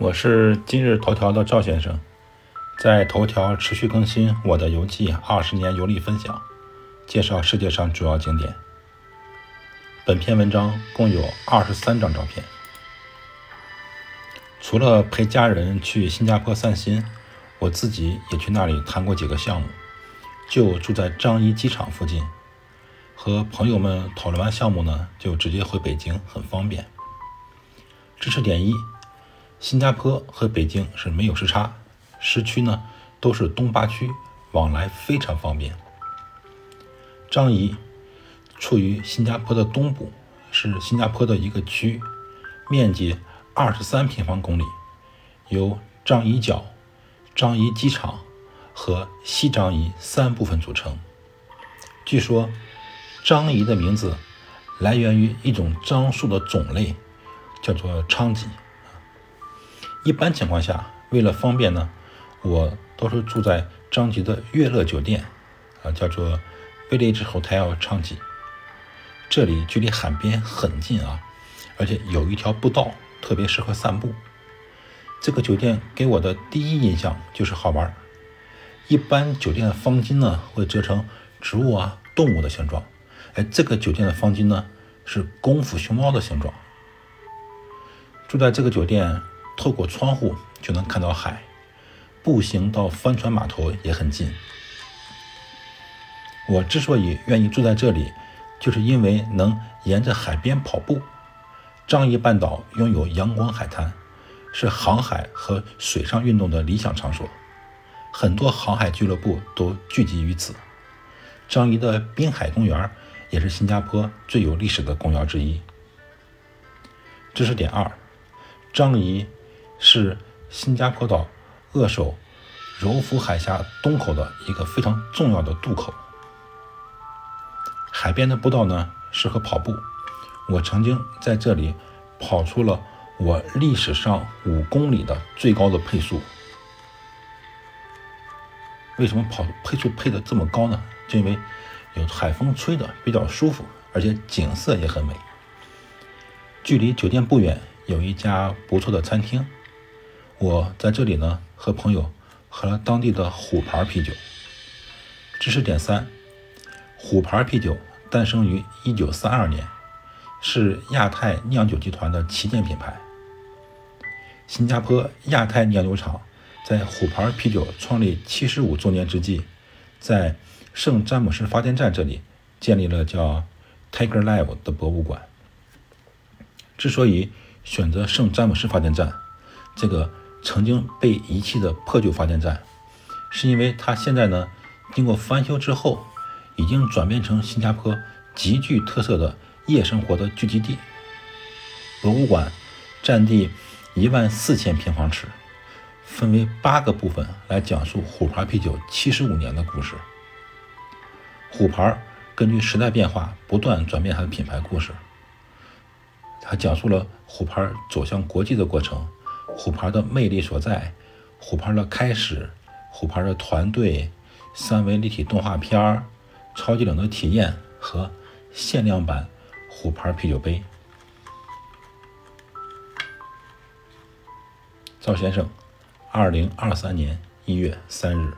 我是今日头条的赵先生，在头条持续更新我的游记二十年游历分享，介绍世界上主要景点。本篇文章共有二十三张照片。除了陪家人去新加坡散心，我自己也去那里谈过几个项目，就住在樟宜机场附近。和朋友们讨论完项目呢，就直接回北京，很方便。知识点一。新加坡和北京是没有时差，时区呢都是东八区，往来非常方便。樟宜处于新加坡的东部，是新加坡的一个区，面积二十三平方公里，由樟宜角、樟宜机场和西樟宜三部分组成。据说，樟宜的名字来源于一种樟树的种类，叫做昌吉。一般情况下，为了方便呢，我都是住在张吉的悦乐酒店，啊，叫做 Village Hotel 昌吉。这里距离海边很近啊，而且有一条步道，特别适合散步。这个酒店给我的第一印象就是好玩。一般酒店的方巾呢会折成植物啊、动物的形状，哎，这个酒店的方巾呢是功夫熊猫的形状。住在这个酒店。透过窗户就能看到海，步行到帆船码头也很近。我之所以愿意住在这里，就是因为能沿着海边跑步。樟宜半岛拥有阳光海滩，是航海和水上运动的理想场所，很多航海俱乐部都聚集于此。樟宜的滨海公园也是新加坡最有历史的公园之一。知识点二：樟宜。是新加坡岛扼守柔佛海峡东口的一个非常重要的渡口。海边的步道呢，适合跑步。我曾经在这里跑出了我历史上五公里的最高的配速。为什么跑配速配的这么高呢？就因为有海风吹的比较舒服，而且景色也很美。距离酒店不远，有一家不错的餐厅。我在这里呢，和朋友喝了当地的虎牌啤酒。知识点三：虎牌啤酒诞生于一九三二年，是亚太酿酒集团的旗舰品牌。新加坡亚太酿酒厂在虎牌啤酒创立七十五周年之际，在圣詹姆斯发电站这里建立了叫 Tiger Live 的博物馆。之所以选择圣詹姆斯发电站，这个。曾经被遗弃的破旧发电站，是因为它现在呢，经过翻修之后，已经转变成新加坡极具特色的夜生活的聚集地。博物馆占地一万四千平方尺，分为八个部分来讲述虎牌啤酒七十五年的故事。虎牌根据时代变化，不断转变它的品牌故事。它讲述了虎牌走向国际的过程。虎牌的魅力所在，虎牌的开始，虎牌的团队，三维立体动画片儿，超级冷的体验和限量版虎牌啤酒杯。赵先生，二零二三年一月三日。